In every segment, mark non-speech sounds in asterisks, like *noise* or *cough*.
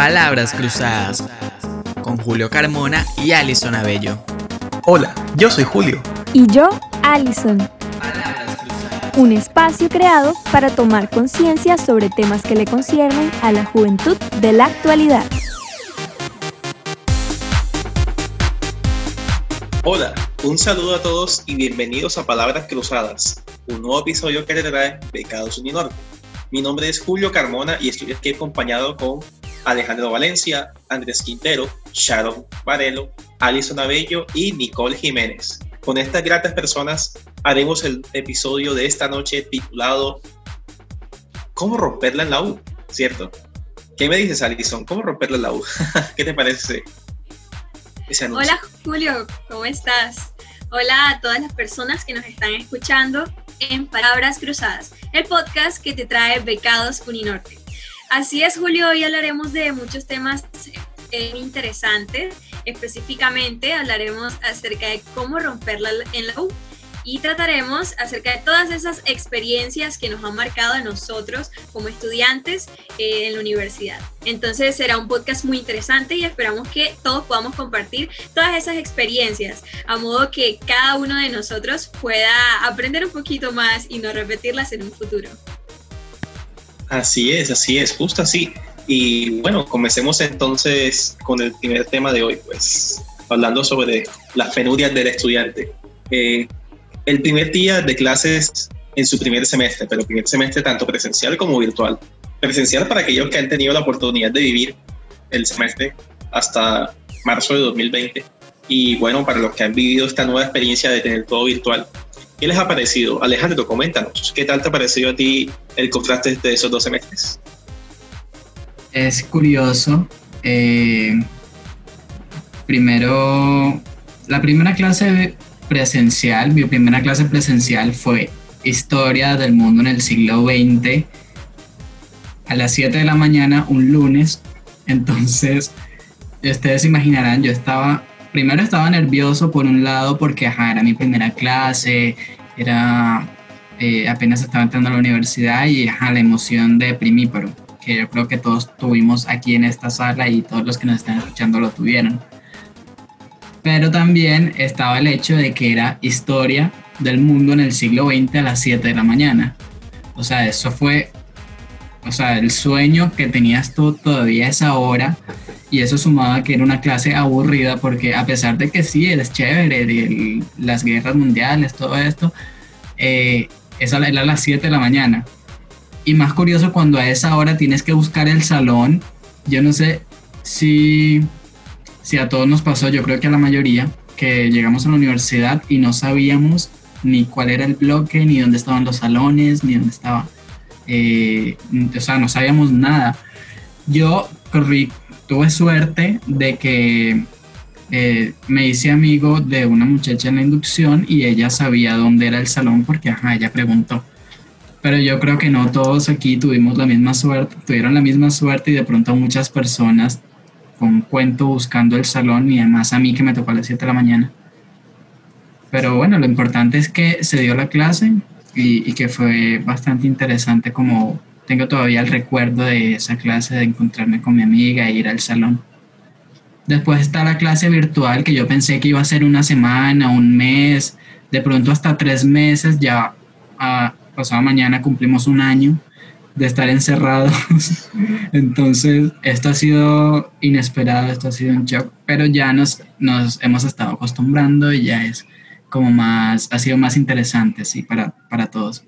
Palabras Cruzadas con Julio Carmona y Alison Abello. Hola, yo soy Julio. Y yo, Alison. Un espacio creado para tomar conciencia sobre temas que le conciernen a la juventud de la actualidad. Hola, un saludo a todos y bienvenidos a Palabras Cruzadas, un nuevo episodio que te trae Becados Uninorte. Mi nombre es Julio Carmona y estoy aquí acompañado con Alejandro Valencia, Andrés Quintero, Sharon Varelo, Alison Abello y Nicole Jiménez. Con estas gratas personas haremos el episodio de esta noche titulado ¿Cómo romperla en la U? ¿Cierto? ¿Qué me dices, Alison? ¿Cómo romperla en la U? *laughs* ¿Qué te parece? Hola, Julio, ¿cómo estás? Hola a todas las personas que nos están escuchando en Palabras Cruzadas, el podcast que te trae Becados Uninorte. Así es, Julio, hoy hablaremos de muchos temas eh, interesantes. Específicamente hablaremos acerca de cómo romperla en la U y trataremos acerca de todas esas experiencias que nos han marcado a nosotros como estudiantes eh, en la universidad. Entonces será un podcast muy interesante y esperamos que todos podamos compartir todas esas experiencias a modo que cada uno de nosotros pueda aprender un poquito más y no repetirlas en un futuro. Así es, así es, justo así. Y bueno, comencemos entonces con el primer tema de hoy, pues hablando sobre las penurias del estudiante. Eh, el primer día de clases en su primer semestre, pero primer semestre tanto presencial como virtual. Presencial para aquellos que han tenido la oportunidad de vivir el semestre hasta marzo de 2020 y bueno, para los que han vivido esta nueva experiencia de tener todo virtual. ¿Qué les ha parecido? Alejandro, coméntanos, ¿qué tal te ha parecido a ti el contraste de esos dos semestres? Es curioso. Eh, primero, la primera clase presencial, mi primera clase presencial fue Historia del Mundo en el siglo XX a las 7 de la mañana, un lunes. Entonces, ustedes imaginarán, yo estaba primero estaba nervioso por un lado porque ajá, era mi primera clase, era eh, apenas estaba entrando a la universidad y ajá, la emoción de primíparo, que yo creo que todos tuvimos aquí en esta sala y todos los que nos están escuchando lo tuvieron. Pero también estaba el hecho de que era historia del mundo en el siglo XX a las 7 de la mañana. O sea, eso fue, o sea, el sueño que tenías tú todavía a esa hora y eso sumaba que era una clase aburrida porque a pesar de que sí, eres chévere, de las guerras mundiales, todo esto, eh, esa era a las 7 de la mañana. Y más curioso cuando a esa hora tienes que buscar el salón, yo no sé si, si a todos nos pasó, yo creo que a la mayoría, que llegamos a la universidad y no sabíamos ni cuál era el bloque, ni dónde estaban los salones, ni dónde estaba, eh, o sea, no sabíamos nada. Yo corrí tuve suerte de que eh, me hice amigo de una muchacha en la inducción y ella sabía dónde era el salón porque, ella preguntó. Pero yo creo que no todos aquí tuvimos la misma suerte, tuvieron la misma suerte y de pronto muchas personas con cuento buscando el salón y además a mí que me tocó a las 7 de la mañana. Pero bueno, lo importante es que se dio la clase y, y que fue bastante interesante como tengo todavía el recuerdo de esa clase, de encontrarme con mi amiga e ir al salón. Después está la clase virtual que yo pensé que iba a ser una semana, un mes, de pronto hasta tres meses, ya a, pasado mañana cumplimos un año de estar encerrados. *laughs* Entonces, esto ha sido inesperado, esto ha sido un shock, pero ya nos, nos hemos estado acostumbrando y ya es como más, ha sido más interesante, sí, para, para todos.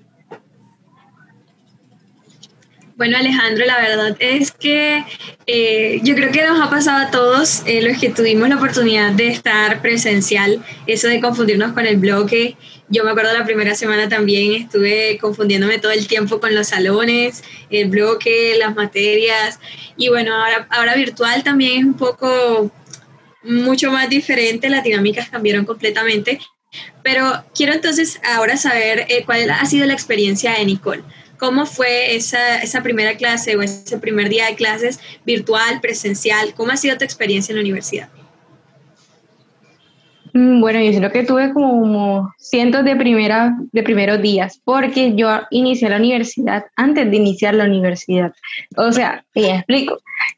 Bueno, Alejandro, la verdad es que eh, yo creo que nos ha pasado a todos eh, los que tuvimos la oportunidad de estar presencial, eso de confundirnos con el bloque. Yo me acuerdo la primera semana también estuve confundiéndome todo el tiempo con los salones, el bloque, las materias. Y bueno, ahora, ahora virtual también es un poco mucho más diferente, las dinámicas cambiaron completamente. Pero quiero entonces ahora saber eh, cuál ha sido la experiencia de Nicole. ¿Cómo fue esa, esa primera clase o ese primer día de clases virtual, presencial? ¿Cómo ha sido tu experiencia en la universidad? Mm, bueno, yo creo que tuve como cientos de, primera, de primeros días, porque yo inicié la universidad antes de iniciar la universidad. O sea, te explico.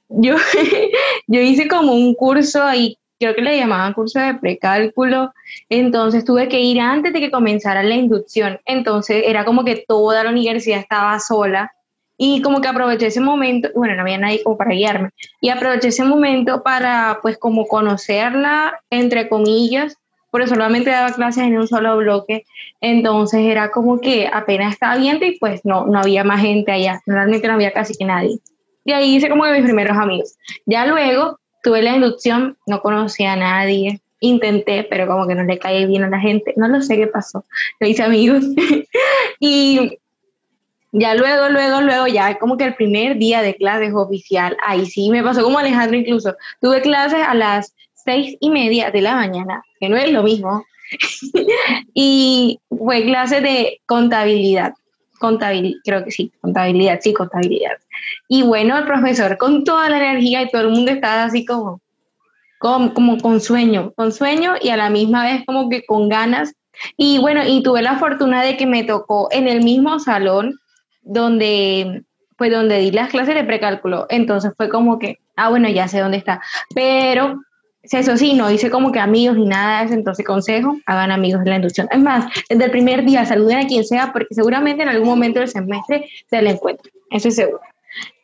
Yo, *laughs* yo hice como un curso ahí, creo que le llamaban curso de precálculo, entonces tuve que ir antes de que comenzara la inducción. Entonces era como que toda la universidad estaba sola y como que aproveché ese momento, bueno, no había nadie como para guiarme, y aproveché ese momento para pues como conocerla, entre comillas, porque solamente daba clases en un solo bloque, entonces era como que apenas estaba viendo y pues no, no había más gente allá, realmente no había casi que nadie. Y ahí hice como de mis primeros amigos. Ya luego tuve la inducción, no conocía a nadie, intenté, pero como que no le caí bien a la gente, no lo sé qué pasó, le hice amigos. *laughs* y ya luego, luego, luego, ya como que el primer día de clases oficial, ahí sí me pasó como Alejandro incluso. Tuve clases a las seis y media de la mañana, que no es lo mismo. *laughs* y fue clase de contabilidad. Contabilidad, creo que sí, contabilidad, sí, contabilidad. Y bueno, el profesor con toda la energía y todo el mundo estaba así como, como, como con sueño, con sueño y a la misma vez como que con ganas. Y bueno, y tuve la fortuna de que me tocó en el mismo salón donde, pues donde di las clases de precálculo. Entonces fue como que, ah, bueno, ya sé dónde está. Pero eso sí, no hice como que amigos ni nada entonces consejo, hagan amigos de la inducción. Es más, desde el primer día saluden a quien sea, porque seguramente en algún momento del semestre se le encuentra, eso es seguro.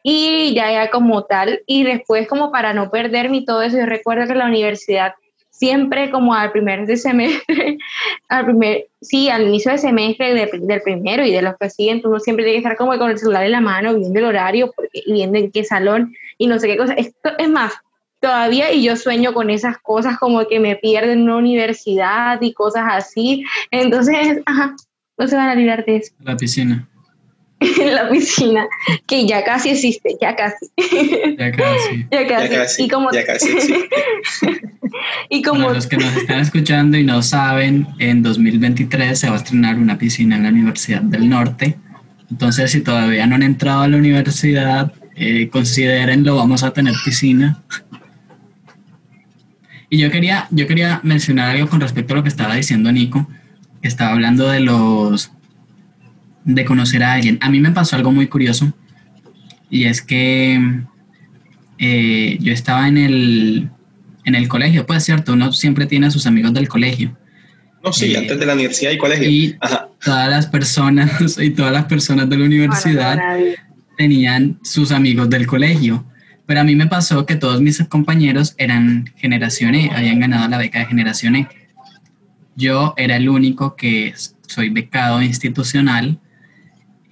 Y ya, ya como tal, y después como para no perderme y todo eso, yo recuerdo que la universidad siempre como al primer de semestre, *laughs* al primer, sí, al inicio de semestre del primero y de los que siguen, tú siempre tienes que estar como con el celular en la mano, viendo el horario porque, viendo en qué salón y no sé qué cosa. Esto, es más, todavía y yo sueño con esas cosas como que me pierden en una universidad y cosas así. Entonces, ajá, no se van a librar de eso. La piscina. En la piscina, que ya casi existe, ya casi. Ya casi. *laughs* ya casi. y como... ya casi *laughs* y como... Para los que nos están escuchando y no saben, en 2023 se va a estrenar una piscina en la Universidad del Norte. Entonces, si todavía no han entrado a la universidad, eh, considérenlo, vamos a tener piscina. Y yo quería, yo quería mencionar algo con respecto a lo que estaba diciendo Nico, que estaba hablando de los de conocer a alguien. A mí me pasó algo muy curioso y es que eh, yo estaba en el, en el colegio, pues cierto, uno siempre tiene a sus amigos del colegio. No, sí, eh, antes de la universidad y colegio. Y todas las personas *laughs* y todas las personas de la universidad tenían sus amigos del colegio. Pero a mí me pasó que todos mis compañeros eran generación E, habían ganado la beca de generación E. Yo era el único que soy becado institucional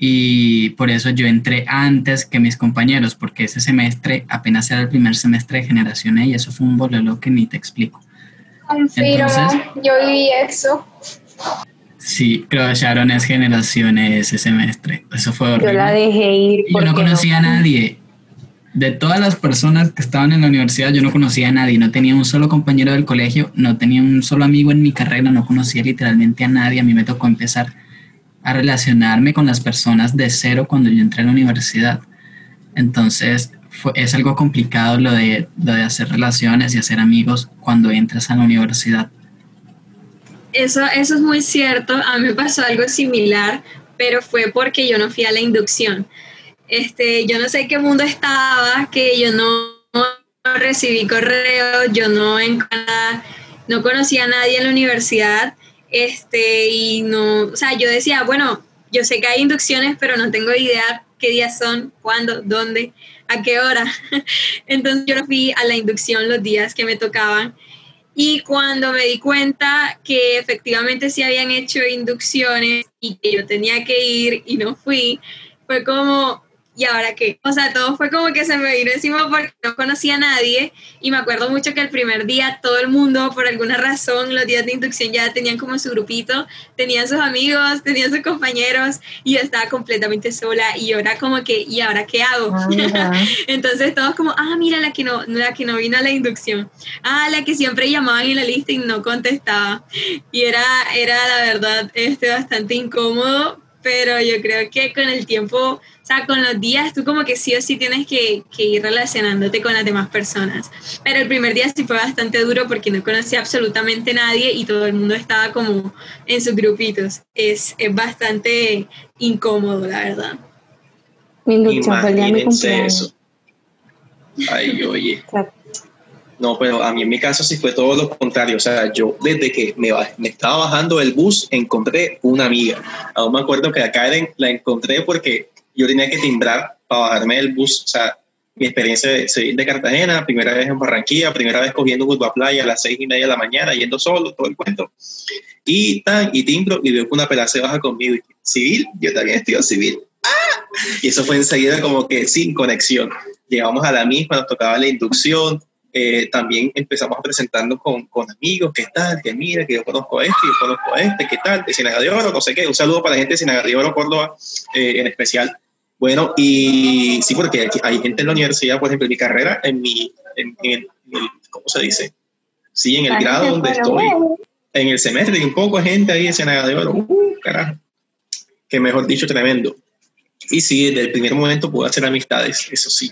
y por eso yo entré antes que mis compañeros, porque ese semestre apenas era el primer semestre de generación E y eso fue un bololo que ni te explico. Entonces, yo viví eso. Sí, creo que Sharon es generación E ese semestre. Eso fue horrible. Yo la dejé ir. Yo no conocía a nadie. De todas las personas que estaban en la universidad, yo no conocía a nadie. No tenía un solo compañero del colegio, no tenía un solo amigo en mi carrera, no conocía literalmente a nadie. A mí me tocó empezar a relacionarme con las personas de cero cuando yo entré a la universidad. Entonces, fue, es algo complicado lo de, lo de hacer relaciones y hacer amigos cuando entras a la universidad. Eso, eso es muy cierto. A mí me pasó algo similar, pero fue porque yo no fui a la inducción. Este, yo no sé qué mundo estaba, que yo no, recibí correo, yo no, no conocía a nadie en la universidad este, y no, o sea, yo decía, bueno, yo sé que hay inducciones, pero no tengo idea qué días son, cuándo, dónde, a qué hora. *laughs* Entonces yo fui a la inducción los días que me tocaban. Y cuando me di cuenta que efectivamente sí habían hecho inducciones y que yo tenía que ir y no fui, fue como, ¿y ahora qué? O sea, todo fue como que se me vino encima porque no conocía a nadie y me acuerdo mucho que el primer día todo el mundo, por alguna razón, los días de inducción ya tenían como su grupito, tenían sus amigos, tenían sus compañeros y yo estaba completamente sola y era como que, ¿y ahora qué hago? Ah, *laughs* Entonces todos como, ah, mira la que, no, la que no vino a la inducción, ah, la que siempre llamaban en la lista y no contestaba. Y era, era la verdad este, bastante incómodo pero yo creo que con el tiempo, o sea, con los días, tú como que sí o sí tienes que, que, ir relacionándote con las demás personas. Pero el primer día sí fue bastante duro porque no conocía absolutamente nadie y todo el mundo estaba como en sus grupitos. Es, es bastante incómodo, la verdad. Mi inducción fue el día de mi cumpleaños. Ay, oye. No, pero a mí en mi caso sí fue todo lo contrario. O sea, yo desde que me, me estaba bajando el bus encontré una amiga. Aún me acuerdo que a Karen la encontré porque yo tenía que timbrar para bajarme del bus. O sea, mi experiencia de de Cartagena, primera vez en Barranquilla, primera vez cogiendo un a playa a las seis y media de la mañana, yendo solo, todo el cuento. Y tan, y timbro y veo que una pela se baja conmigo. civil, yo también estoy civil. Y eso fue enseguida como que sin conexión. Llegamos a la misma, nos tocaba la inducción, eh, también empezamos a presentarnos con, con, amigos, ¿qué tal? Que mira, que yo conozco a este, yo conozco a este, ¿qué tal? De Sinaga de Oro, no sé qué. Un saludo para la gente de Sinaga de Oro, Córdoba, eh, en especial. Bueno, y sí, porque hay gente en la universidad, por ejemplo, en mi carrera, en mi, en, el, ¿cómo se dice? Sí, en el grado donde estoy, en el semestre, hay un poco de gente ahí de Sinaga de Oro, uh, carajo, que mejor dicho, tremendo. Y sí, desde el primer momento pude hacer amistades, eso sí.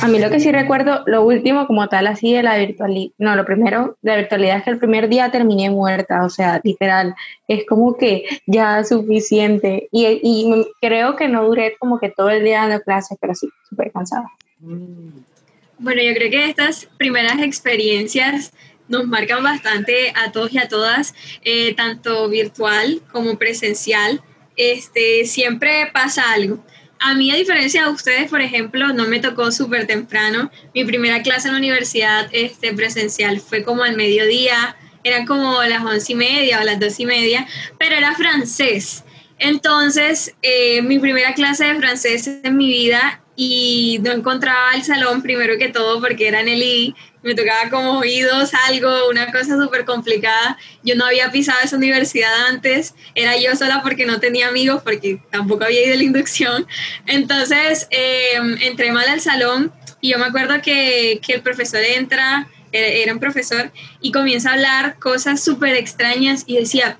A mí lo que sí recuerdo, lo último como tal así de la virtualidad, no, lo primero la virtualidad es que el primer día terminé muerta, o sea, literal, es como que ya suficiente. Y, y creo que no duré como que todo el día dando clases, pero sí, súper cansada. Bueno, yo creo que estas primeras experiencias nos marcan bastante a todos y a todas, eh, tanto virtual como presencial. Este, siempre pasa algo a mí, a diferencia de ustedes, por ejemplo, no me tocó súper temprano. Mi primera clase en la universidad este, presencial fue como al mediodía, eran como las once y media o las dos y media, pero era francés. Entonces, eh, mi primera clase de francés en mi vida y no encontraba el salón primero que todo porque era en el I, me tocaba como oídos, algo, una cosa súper complicada. Yo no había pisado esa universidad antes, era yo sola porque no tenía amigos, porque tampoco había ido a la inducción. Entonces, em, entré mal al salón y yo me acuerdo que, que el profesor entra, era un profesor, y comienza a hablar cosas súper extrañas y decía,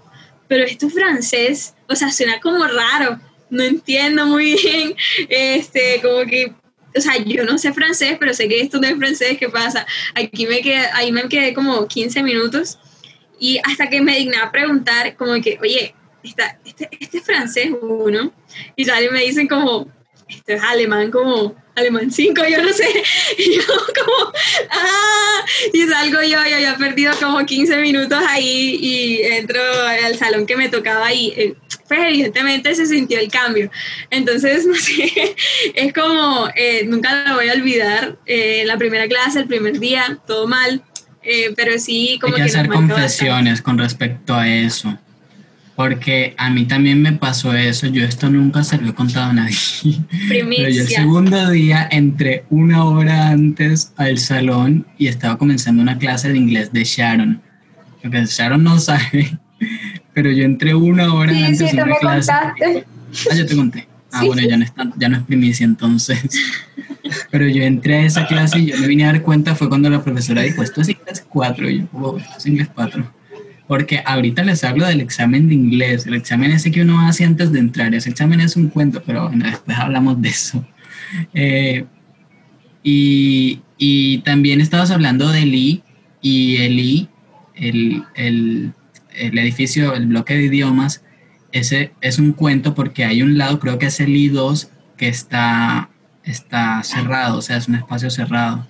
pero esto es francés, o sea, suena como raro no entiendo muy bien, *laughs* este, como que, o sea, yo no sé francés, pero sé que esto no es francés, ¿qué pasa? Aquí me quedé, ahí me quedé como 15 minutos y hasta que me digné a preguntar, como que, oye, esta, este, este es francés uno, y sale y me dicen como, esto es alemán, como alemán 5, yo no sé, *laughs* y yo como, ah, y salgo yo, y había perdido como 15 minutos ahí y entro al salón que me tocaba y eh, pues evidentemente se sintió el cambio. Entonces, *laughs* no sé, es como, eh, nunca lo voy a olvidar, eh, la primera clase, el primer día, todo mal, pero sí como Hay que, hacer confesiones con respecto a eso porque a mí también me pasó eso, yo esto nunca se lo he contado a nadie. *laughs* Pero yo el segundo día entré una hora antes al salón y estaba comenzando una clase de inglés de Sharon. Porque Sharon no sabe, pero yo entré una hora antes sí, una clase. Contaste. Ah, yo te conté. *laughs* Ah, bueno, ya no, es ya no es primicia entonces. *laughs* Pero yo entré a esa clase y yo me vine a dar cuenta fue cuando la profesora dijo, esto es inglés 4. Y yo, oh, esto es inglés 4 porque ahorita les hablo del examen de inglés, el examen ese que uno hace antes de entrar, ese examen es un cuento, pero bueno, después hablamos de eso. Eh, y, y, también estabas hablando del I, y el I, el, el, el, edificio, el bloque de idiomas, ese es un cuento porque hay un lado, creo que es el I2, que está, está cerrado, o sea, es un espacio cerrado.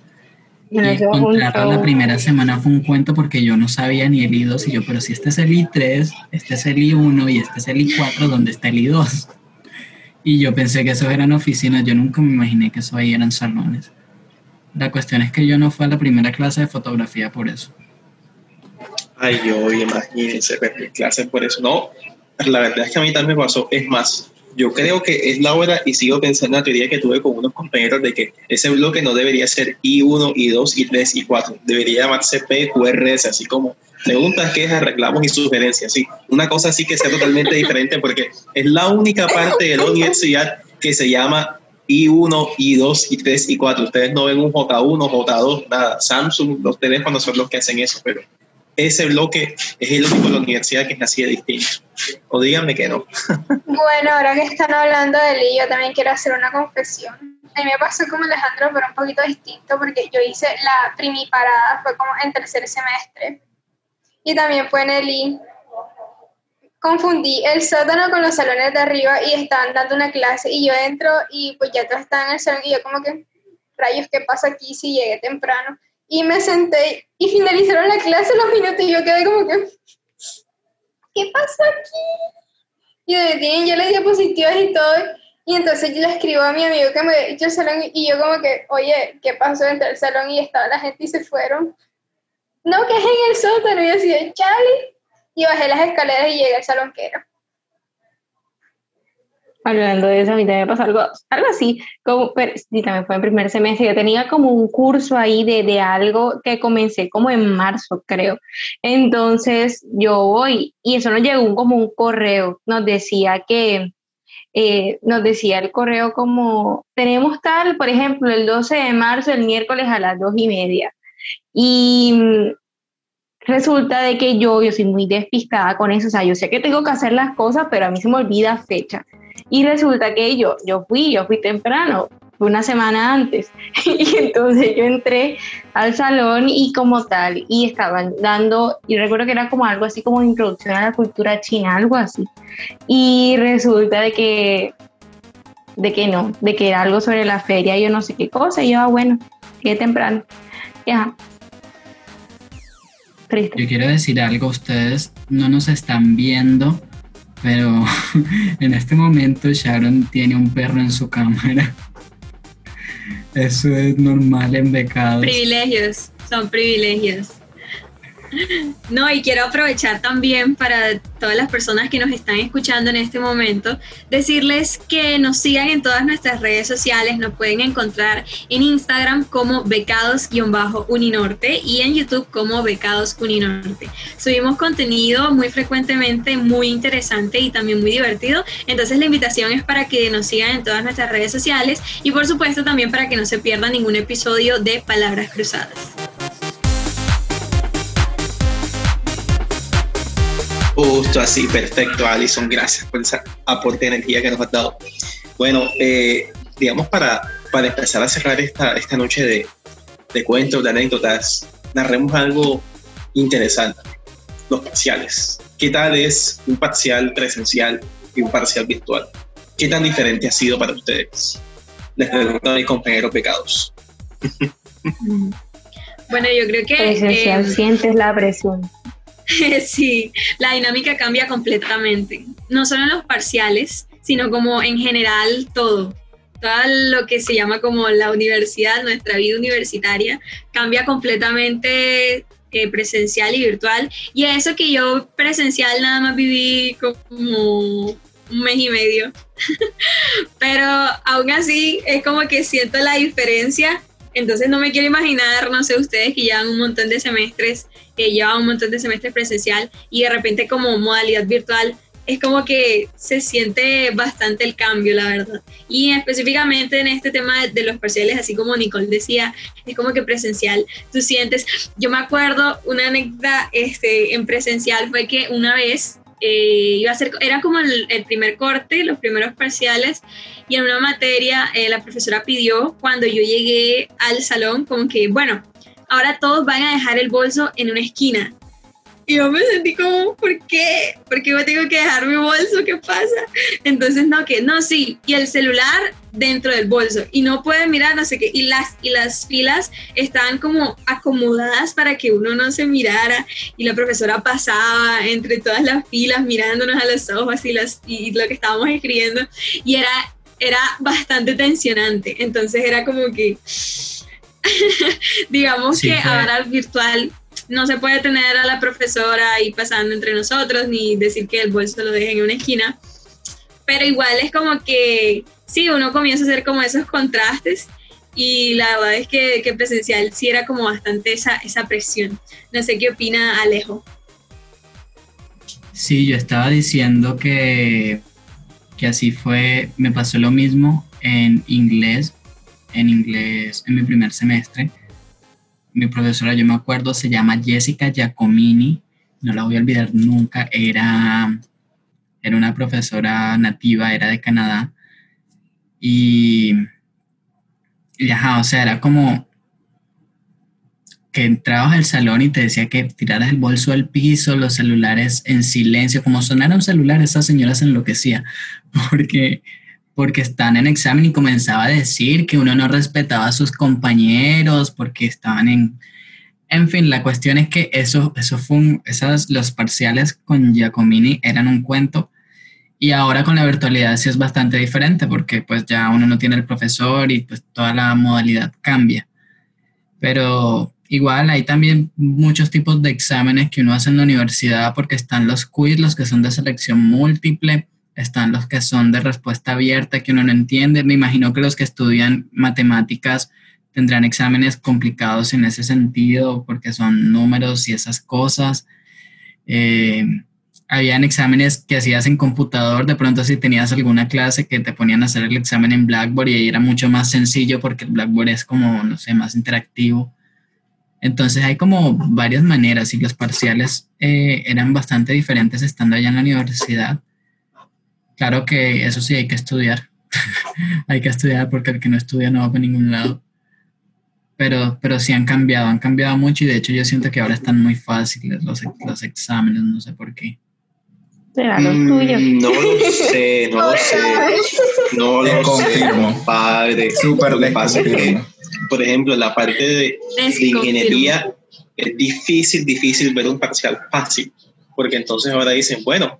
Y encontrarlo la primera semana fue un cuento porque yo no sabía ni el I2 y yo, pero si este es el I3, este es el I1 y este es el I4, ¿dónde está el I2? Y yo pensé que esos eran oficinas, yo nunca me imaginé que eso ahí eran salones. La cuestión es que yo no fui a la primera clase de fotografía por eso. Ay, yo imagínense, clase por eso. No, la verdad es que a mí también me pasó. Es más, yo creo que es la hora y sigo pensando en la teoría que tuve con unos compañeros de que ese bloque no debería ser I1, I2, I3, I4, debería llamarse PQRS, así como preguntas, quejas, reclamos y sugerencias, sí, una cosa así que sea totalmente diferente porque es la única parte de la universidad que se llama I1, I2, I3, I4. Ustedes no ven un J1, J2, nada. Samsung, los teléfonos son los que hacen eso, pero ese bloque es el único de la universidad que es así distinto. O díganme que no. bueno, ahora que están hablando de él, yo también quiero hacer una confesión. A mí me pasó como Alejandro, pero un poquito distinto, porque yo hice la primiparada, fue como en tercer semestre. Y también fue en el. Confundí el sótano con los salones de arriba y estaban dando una clase y yo entro y pues ya todos estaban en el salón y yo como que, rayos, ¿qué pasa aquí si llegué temprano? Y me senté y finalizaron la clase los minutos y yo quedé como que, ¿qué pasó aquí? Y tienen ya las diapositivas y todo. Y entonces yo le escribo a mi amigo que me dicho el salón y yo como que, oye, ¿qué pasó? Entré el salón y estaba la gente y se fueron. No, que es en el sótano. Y así de, Charlie. Y bajé las escaleras y llegué al salón que era. Hablando de eso, a mí también me pasó algo, algo así, como, pero, sí, también fue en primer semestre, yo tenía como un curso ahí de, de algo que comencé como en marzo, creo. Entonces yo voy y eso nos llegó como un correo, nos decía que, eh, nos decía el correo como, tenemos tal, por ejemplo, el 12 de marzo, el miércoles a las dos y media. Y mm, resulta de que yo, yo soy muy despistada con eso, o sea, yo sé que tengo que hacer las cosas, pero a mí se me olvida fecha. Y resulta que yo, yo fui, yo fui temprano, una semana antes. *laughs* y entonces yo entré al salón y como tal, y estaban dando, y recuerdo que era como algo así como introducción a la cultura china, algo así. Y resulta de que, de que no, de que era algo sobre la feria, yo no sé qué cosa, y yo, ah, bueno, qué temprano. Ya. Yo quiero decir algo, ustedes no nos están viendo, pero *laughs* en este momento Sharon tiene un perro en su cámara. Eso es normal en becados. Privilegios, son privilegios. *laughs* No, y quiero aprovechar también para todas las personas que nos están escuchando en este momento, decirles que nos sigan en todas nuestras redes sociales, nos pueden encontrar en Instagram como becados-uninorte y en YouTube como becados uninorte. Subimos contenido muy frecuentemente, muy interesante y también muy divertido, entonces la invitación es para que nos sigan en todas nuestras redes sociales y por supuesto también para que no se pierdan ningún episodio de Palabras Cruzadas. Justo así, perfecto, Alison. Gracias por esa aporte de energía que nos has dado. Bueno, eh, digamos, para, para empezar a cerrar esta, esta noche de, de cuentos, de anécdotas, narremos algo interesante: los parciales. ¿Qué tal es un parcial presencial y un parcial virtual? ¿Qué tan diferente ha sido para ustedes? Les pregunto a mis compañeros pecados. *laughs* Bueno, yo creo que... Presencial, eh, sientes la presión. *laughs* sí, la dinámica cambia completamente. No solo en los parciales, sino como en general todo. Todo lo que se llama como la universidad, nuestra vida universitaria, cambia completamente eh, presencial y virtual. Y eso que yo presencial nada más viví como un mes y medio. *laughs* Pero aún así es como que siento la diferencia. Entonces no me quiero imaginar, no sé, ustedes que llevan un montón de semestres que lleva un montón de semestres presencial y de repente como modalidad virtual, es como que se siente bastante el cambio, la verdad. Y específicamente en este tema de, los parciales, así como Nicole decía, es como que presencial, tú sientes, yo me acuerdo una anécdota este, en presencial fue que una vez eh, iba a ser, era como el, primer corte, los primeros parciales, y en una materia eh, la profesora pidió cuando yo llegué al salón como que, bueno, ahora todos van a dejar el bolso en una esquina. Y yo me sentí como, ¿por qué? ¿Por qué yo tengo que dejar mi bolso? ¿Qué pasa? Entonces, no, que no, sí. Y el celular dentro del bolso. Y no pueden mirar, no sé qué. Y las, y las filas estaban como acomodadas para que uno no se mirara. Y la profesora pasaba entre todas las filas mirándonos a los ojos y, las, y lo que estábamos escribiendo. Y era, era bastante tensionante. Entonces era como que *laughs* digamos que ahora virtual no se puede tener a la profesora ahí pasando entre nosotros ni decir que el bolso lo dejen en una esquina, pero igual es como que sí, uno comienza a hacer como esos contrastes y la verdad es que, que presencial sí era como bastante esa, esa presión. No sé qué opina Alejo. Sí, yo estaba diciendo que, que así fue, me pasó lo mismo en inglés en inglés en mi primer semestre, mi profesora, yo me acuerdo, se llama Jessica Giacomini, no la voy a olvidar nunca, era, era una profesora nativa, era de Canadá, y, y o sea, era como que entrabas al salón y te decía que tiraras el bolso al piso, los celulares en silencio, como sonara un celular, esa señora se enloquecía, *laughs* porque porque están en examen y comenzaba a decir que uno no respetaba a sus compañeros porque estaban en... En fin, la cuestión es que eso, eso fue un, esas, los parciales con Giacomini eran un cuento y ahora con la virtualidad sí es bastante diferente porque pues ya uno no tiene el profesor y pues toda la modalidad cambia. Pero igual hay también muchos tipos de exámenes que uno hace en la universidad porque están los quiz, los que son de selección múltiple, están los que son de respuesta abierta que uno no entiende. Me imagino que los que estudian matemáticas tendrán exámenes complicados en ese sentido porque son números y esas cosas. Eh, habían exámenes que hacías en computador, de pronto si tenías alguna clase que te ponían a hacer el examen en Blackboard y ahí era mucho más sencillo porque el Blackboard es como, no sé, más interactivo. Entonces hay como varias maneras y los parciales eh, eran bastante diferentes estando allá en la universidad. Claro que eso sí hay que estudiar. *laughs* hay que estudiar porque el que no estudia no va para ningún lado. Pero, pero sí han cambiado, han cambiado mucho y de hecho yo siento que ahora están muy fáciles los, los exámenes, no sé por qué. Mm, no lo sé, no lo sé. No lo confirmo. Padre, súper lo que por ejemplo, en la parte de, de ingeniería es difícil, difícil ver un parcial fácil, porque entonces ahora dicen, bueno,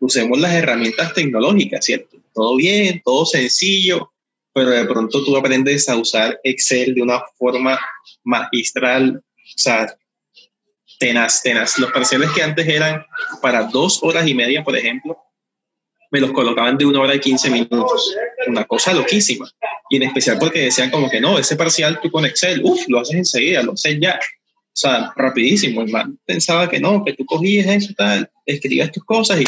usemos las herramientas tecnológicas, ¿cierto? Todo bien, todo sencillo, pero de pronto tú aprendes a usar Excel de una forma magistral, o sea, tenaz, tenaz. Los parciales que antes eran para dos horas y media, por ejemplo, me los colocaban de una hora y quince minutos. Una cosa loquísima. Y en especial porque decían como que no, ese parcial tú con Excel, uff, lo haces enseguida, lo haces ya. O sea, rapidísimo. El man pensaba que no, que tú cogías eso, tal, escribías tus cosas y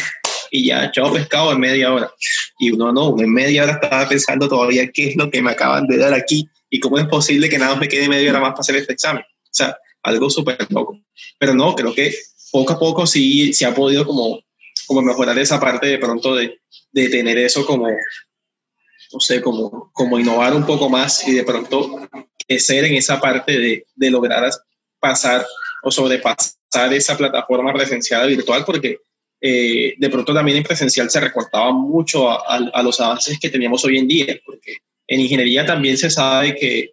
y ya, chao pescado en media hora. Y uno no, en media hora estaba pensando todavía qué es lo que me acaban de dar aquí y cómo es posible que nada me quede media hora más para hacer este examen. O sea, algo súper loco. Pero no, creo que poco a poco sí se ha podido como, como mejorar esa parte de pronto de, de tener eso como, no sé, como, como innovar un poco más y de pronto crecer en esa parte de, de lograr pasar o sobrepasar esa plataforma presencial virtual, porque eh, de pronto también en presencial se recortaba mucho a, los avances que teníamos hoy en día, porque en ingeniería también se sabe que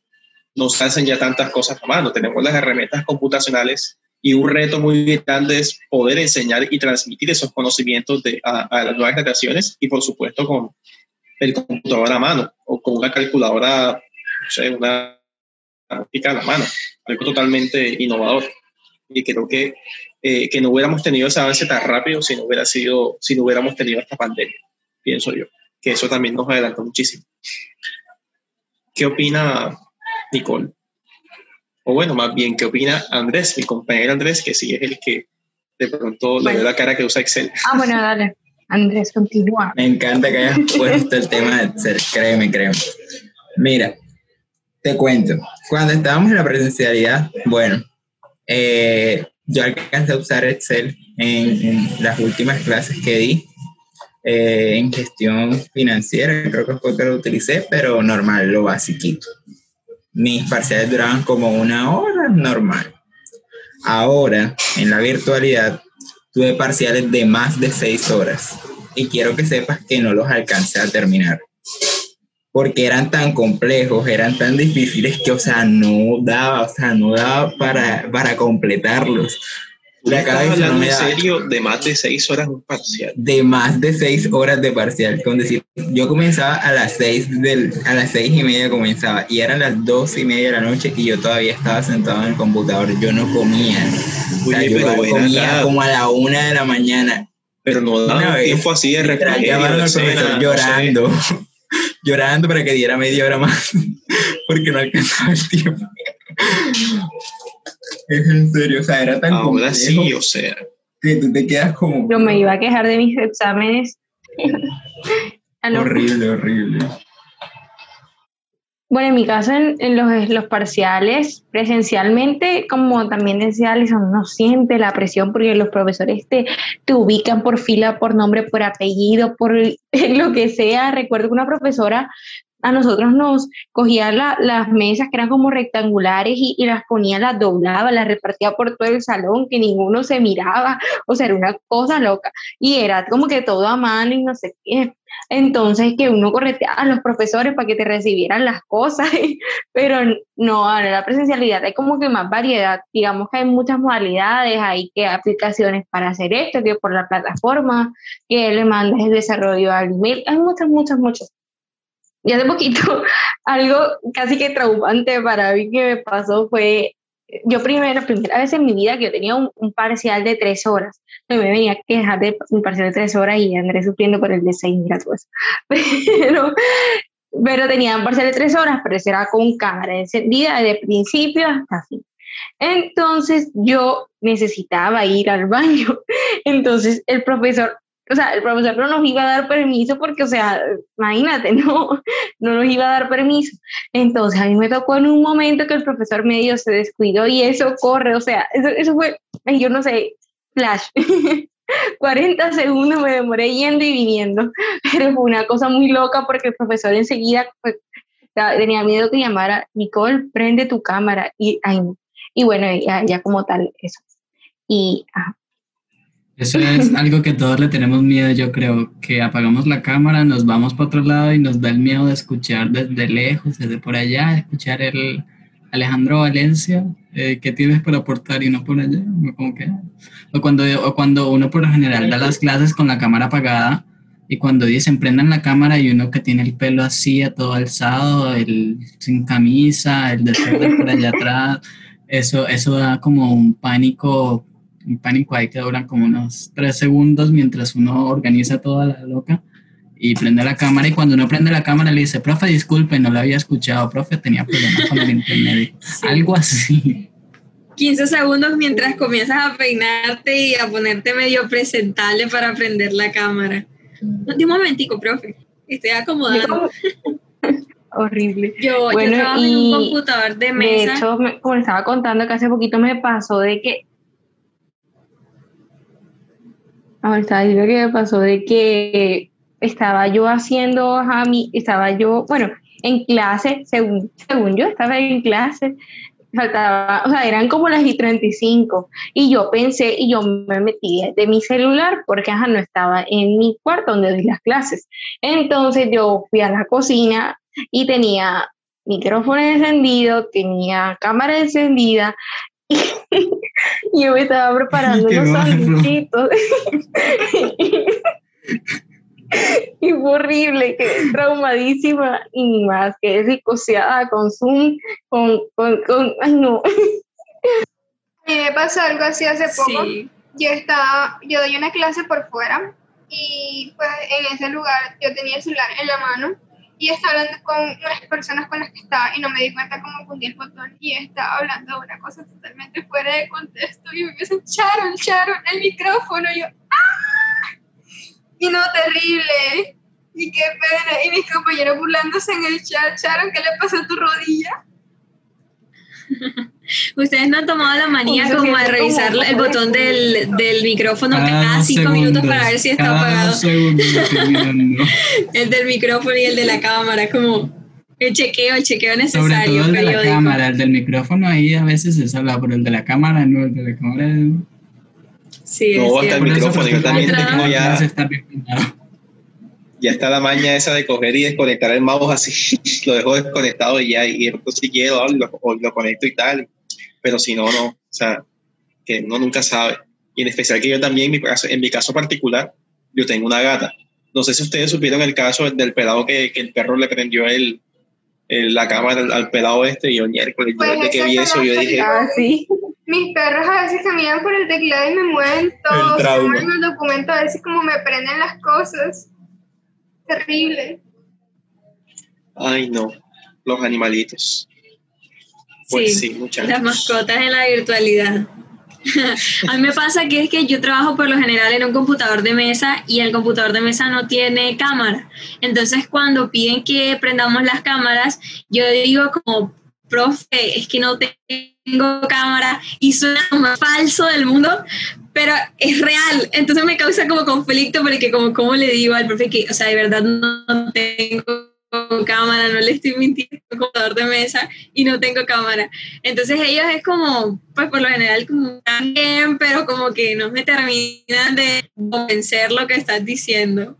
nos hacen ya tantas cosas a mano, tenemos las herramientas computacionales y un reto muy grande es poder enseñar y transmitir esos conocimientos de, a, las nuevas generaciones y por supuesto con el computador a mano o con una calculadora, no sé, una a la mano, algo totalmente innovador. Y creo que eh, que no hubiéramos tenido ese avance tan rápido si no hubiera sido, si no hubiéramos tenido esta pandemia, pienso yo, que eso también nos adelantó muchísimo. ¿Qué opina Nicole? O bueno, más bien, ¿qué opina Andrés, mi compañero Andrés, que sí es el que de pronto le ve la cara que usa Excel? Ah, bueno, dale. Andrés, continúa. Me encanta que hayas puesto el tema de Excel, créeme, créeme. Mira, te cuento, cuando estábamos en la presencialidad, bueno, eh, yo alcancé a usar Excel en, las últimas clases que di eh, en gestión financiera, creo que fue que lo utilicé, pero normal, lo basiquito. Mis parciales duraban como una hora normal. Ahora, en la virtualidad, tuve parciales de más de seis horas y quiero que sepas que no los alcancé a terminar porque eran tan complejos, eran tan difíciles que, o sea, no daba, o sea, no daba para, para completarlos. La cabeza no me en serio de más de seis horas un parcial. De más de seis horas de parcial. Con decir, yo comenzaba a las seis del, a las seis y media comenzaba y eran las dos y media de la noche y yo todavía estaba sentado en el computador. Yo no comía. O sea, yo comía como a la una de la mañana. Pero no daba tiempo así de refrigerio. llorando. Llorando para que diera media hora más, *laughs* porque no alcanzaba el tiempo. Es en serio, o sea, era tan Ahora sí, o sea. Que tú te quedas como... Yo me iba a quejar de mis exámenes. *laughs* horrible, horrible. Bueno, en mi caso, en, los, parciales, presencialmente, como también decía Alison, no siente la presión porque los profesores te, te ubican por fila, por nombre, por apellido, por *laughs* lo que sea. Recuerdo que una profesora a nosotros nos cogía las mesas que eran como rectangulares y, las ponía, las doblaba, las repartía por todo el salón, que ninguno se miraba, o sea, era una cosa loca. Y era como que todo a mano y no sé qué. Entonces, que uno corretea a los profesores para que te recibieran las cosas, *laughs* pero no, ahora la presencialidad hay como que más variedad. Digamos que hay muchas modalidades, hay que aplicaciones para hacer esto, que por la plataforma, que le mandas el desarrollo al email, hay muchas, muchas, muchas y hace poquito, *laughs* algo casi que traumante para mí que me pasó fue, yo primero, primera vez en mi vida que yo tenía un, parcial de tres horas, me venía a quejar de un parcial de tres horas y andré sufriendo por el de seis, mira *laughs* Pero, pero tenía un parcial de tres horas, pero era con cámara encendida de principio hasta fin. Entonces yo necesitaba ir al baño. *laughs* Entonces el profesor o sea, el profesor no nos iba a dar permiso porque, o sea, imagínate, *laughs* no, no nos iba a dar permiso. Entonces, a mí me tocó en un momento que el profesor medio se descuidó y eso corre, o sea, eso, fue, yo no sé, flash. *laughs* 40 segundos me demoré yendo y viniendo, *laughs* pero fue una cosa muy loca porque el profesor enseguida pues, tenía miedo que llamara, Nicole, prende tu cámara, y, ay, y bueno, ya, como tal, eso. Y. Eso es algo que todos le tenemos miedo, yo creo, que apagamos la cámara, nos vamos para otro lado y nos da el miedo de escuchar desde lejos, desde por allá, escuchar el Alejandro Valencia, eh, ¿qué tienes para aportar y no por allá? o, cuando, o cuando uno por lo general da las clases con la cámara apagada y cuando dicen prendan la cámara y uno que tiene el pelo así, a todo alzado, el sin camisa, el de por allá atrás, eso, eso da como un pánico un pánico ahí que dura como unos tres segundos mientras uno organiza toda la loca y prende la cámara y cuando uno prende la cámara le dice, profe, disculpe, no lo había escuchado, profe, tenía problemas con el internet, algo así. 15 segundos mientras comienzas a peinarte y a ponerte medio presentable para prender la cámara. Un momentico, profe, estoy acomodando. *laughs* Horrible. Yo, bueno, yo trabajo en un computador de mesa. De hecho, como estaba contando que hace poquito me pasó de que Ahora estaba diciendo que me pasó de que estaba yo haciendo a mí, estaba yo, bueno, en clase, según, según yo estaba en clase, faltaba, o sea, eran como las y 35 y yo pensé y yo me metí de mi celular porque ajá, no estaba en mi cuarto donde doy las clases. Entonces yo fui a la cocina y tenía micrófono encendido, tenía cámara encendida *laughs* y yo me estaba preparando *laughs* los sanduchitos. *laughs* y fue horrible, quedé traumadísima y más que psicoseada con Zoom, con, con, con, ay no. A mí me pasó algo así hace poco. Yo estaba, yo doy una clase por fuera y pues en ese lugar yo tenía el celular en la mano y estaba hablando con unas personas con las que estaba y no me di cuenta cómo fundí el botón y estaba hablando de una cosa totalmente fuera de contexto y me dicen, Sharon, Sharon, el micrófono, y yo, ¡ah! Y no, terrible, y qué pena, y mis compañeros burlándose en el chat, Sharon, ¿qué le pasó a tu rodilla? *laughs* Ustedes no han tomado la manía como de revisar el botón del, del micrófono cada, cinco minutos para ver si está apagado. *laughs* el del micrófono y el de la cámara, como el chequeo, el chequeo necesario. Sobre todo el de la cámara, el del micrófono ahí a veces se habla, pero el de la cámara no, el de la cámara. Sí, no, hasta el micrófono, yo también tengo ya ya está la maña esa de coger y desconectar el mouse así, *laughs* lo dejo desconectado y ya, y si quiero lo, lo, conecto y tal, pero si no, no, o sea, que uno nunca sabe. Y en especial que yo también, en mi caso, en mi caso particular, yo tengo una gata. No sé si ustedes supieron el caso del pelado que, que el perro le prendió el, la cámara al, pelado este y yo miércoles, pues yo que vi eso, yo dije... Ah, ¿sí? Mis perros a veces caminan por el teclado y me mueven todo, se mueven el documento, a veces como me prenden las cosas terrible. Ay, no, los animalitos. Pues sí, muchas Las mascotas en la virtualidad. *laughs* a mí me pasa que es que yo trabajo por lo general en un computador de mesa y el computador de mesa no tiene cámara. Entonces cuando piden que prendamos las cámaras, yo digo como, profe, es que no tengo cámara y suena lo más falso del mundo, pero es real. Entonces me causa como conflicto porque como, ¿cómo le digo al profe que, o sea, de verdad no tengo cámara, no le estoy mintiendo, *laughs* computador de mesa y no tengo cámara. Entonces ellos es como, pues por lo general como bien, pero como que no me terminan de convencer lo que estás diciendo.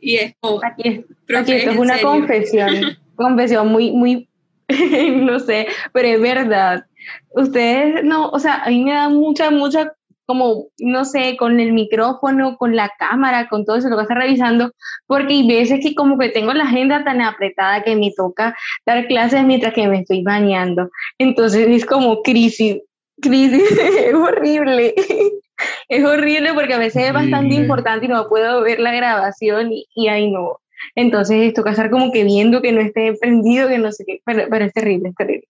Y es como, aquí, es, es una confesión, *laughs* confesión muy, muy, *laughs* no sé, pero es verdad. Ustedes, no, o sea, a mí me da mucha, mucha como, no sé, con el micrófono, con la cámara, con todo eso, lo que está revisando, porque hay veces que como que tengo la agenda tan apretada que me toca dar clases mientras que me estoy bañando. Entonces es como crisis, crisis, *laughs* es horrible. *laughs* es horrible porque a veces es bastante importante y no puedo ver la grabación y, y ahí no. Entonces toca estar como que viendo que no esté prendido, que no sé qué, pero, pero es terrible, es terrible.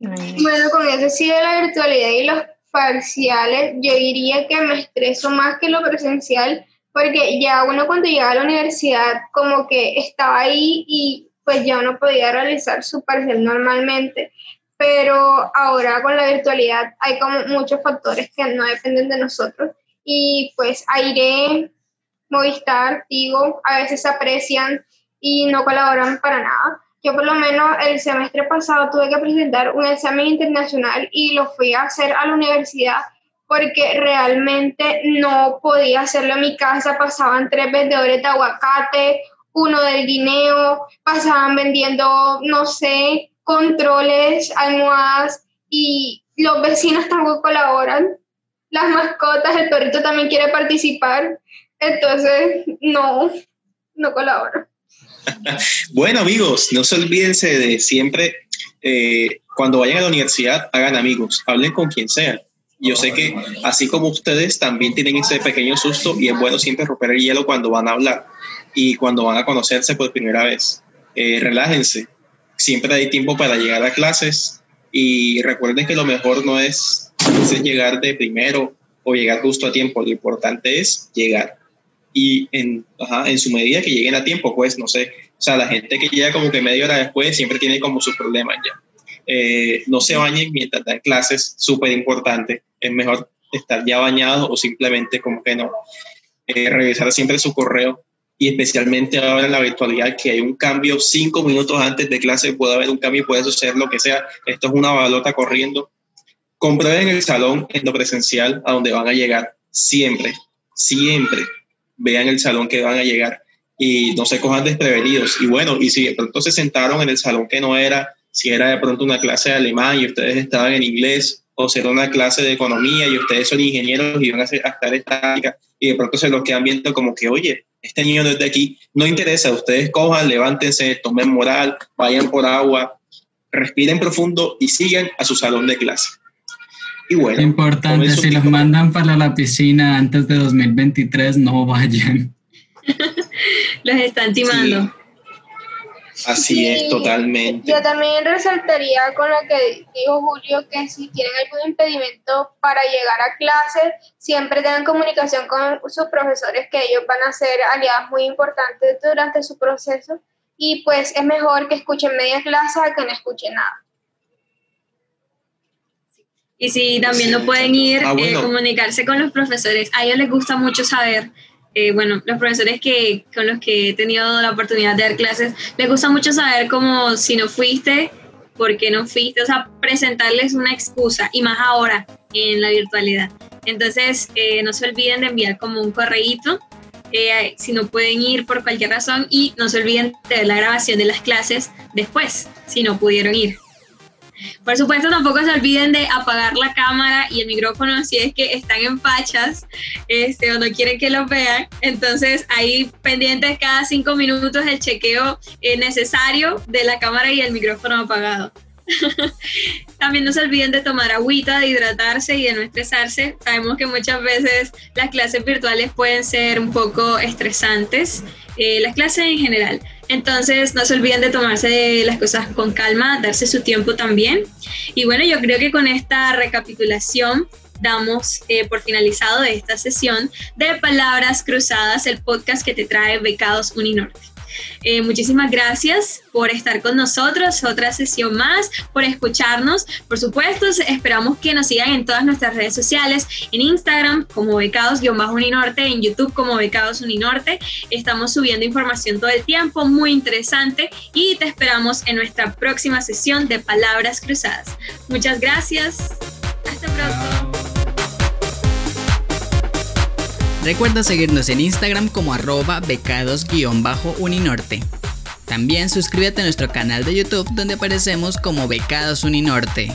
Bueno, con eso sí de la virtualidad y los parciales, yo diría que me estreso más que lo presencial, porque ya uno cuando llega a la universidad como que estaba ahí y pues ya uno podía realizar su parcial normalmente, pero ahora con la virtualidad hay como muchos factores que no dependen de nosotros y pues Aire, Movistar, Tigo, a veces aprecian y no colaboran para nada. Yo por lo menos el semestre pasado tuve que presentar un examen internacional y lo fui a hacer a la universidad porque realmente no podía hacerlo en mi casa. Pasaban tres vendedores de aguacate, uno del guineo, pasaban vendiendo, no sé, controles, almohadas y los vecinos tampoco colaboran. Las mascotas, el perrito también quiere participar. Entonces, no, no colaboro. *laughs* bueno, amigos, no se olvídense de siempre, eh, cuando vayan a la universidad, hagan amigos, hablen con quien sea. Yo sé que así como ustedes también tienen ese pequeño susto y es bueno siempre romper el hielo cuando van a hablar y cuando van a conocerse por primera vez. Eh, relájense, siempre hay tiempo para llegar a clases y recuerden que lo mejor no es, es llegar de primero o llegar justo a tiempo, lo importante es llegar y en, en su medida que lleguen a tiempo, pues no sé, o sea, la gente que llega como que media hora después siempre tiene como sus problemas ya. Eh, no se bañen mientras dan clases, súper importante, es mejor estar ya bañado o simplemente como que no. Eh, revisar siempre su correo y especialmente ahora en la virtualidad que hay un cambio cinco minutos antes de clase, puede haber un cambio puede suceder lo que sea. Esto es una balota corriendo. Comprueben el salón en lo presencial a donde van a llegar siempre, siempre vean el salón que van a llegar y no se cojan desprevenidos. Y bueno, y si de pronto se sentaron en el salón que no era, si era de pronto una clase de alemán y ustedes estaban en inglés, o si era una clase de economía y ustedes son ingenieros y van a, hacer, estar estática y de pronto se los quedan viendo como que, oye, este niño no es de aquí, no interesa, ustedes cojan, levántense, tomen moral, vayan por agua, respiren profundo y sigan a su salón de clase. Y bueno, importante, si los mandan para la piscina antes de 2023, no vayan. *laughs* los están timando. Así es, totalmente. Yo también resaltaría con lo que dijo Julio, que si tienen algún impedimento para llegar a clase, siempre tengan comunicación con sus profesores, que ellos van a ser aliados muy importantes durante su proceso. Y pues es mejor que escuchen media clase a que no escuchen nada. Y si también no pueden ir, ah, eh, comunicarse con los profesores. A ellos les gusta mucho saber, eh, bueno, los profesores que, con los que he tenido la oportunidad de dar clases, les gusta mucho saber como si no fuiste, por qué no fuiste, o sea, presentarles una excusa, y más ahora en la virtualidad. Entonces, eh, no se olviden de enviar como un correíto si no pueden ir por cualquier razón y no se olviden de la grabación de las clases después, si no pudieron ir. Por supuesto, tampoco se olviden de apagar la cámara y el micrófono si es que están en fachas este, o no quieren que los vean. Entonces, ahí pendientes cada cinco minutos el chequeo eh, necesario de la cámara y el micrófono apagado. *laughs* También no se olviden de tomar agüita, de hidratarse y de no estresarse. Sabemos que muchas veces las clases virtuales pueden ser un poco estresantes, eh, las clases en general. Entonces, no se olviden de tomarse las cosas con calma, darse su tiempo también. Y bueno, yo creo que con esta recapitulación damos eh, por finalizado esta sesión de Palabras Cruzadas, el podcast que te trae Becados Uninorte. Eh, muchísimas gracias por estar con nosotros, otra sesión más, por escucharnos. Por supuesto, esperamos que nos sigan en todas nuestras redes sociales, en Instagram como Becados-Uninorte, en YouTube como Becados Uninorte. Estamos subiendo información todo el tiempo, muy interesante, y te esperamos en nuestra próxima sesión de Palabras Cruzadas. Muchas gracias. Hasta pronto. Recuerda seguirnos en Instagram como arroba becados-uninorte. También suscríbete a nuestro canal de YouTube donde aparecemos como Becados Uninorte.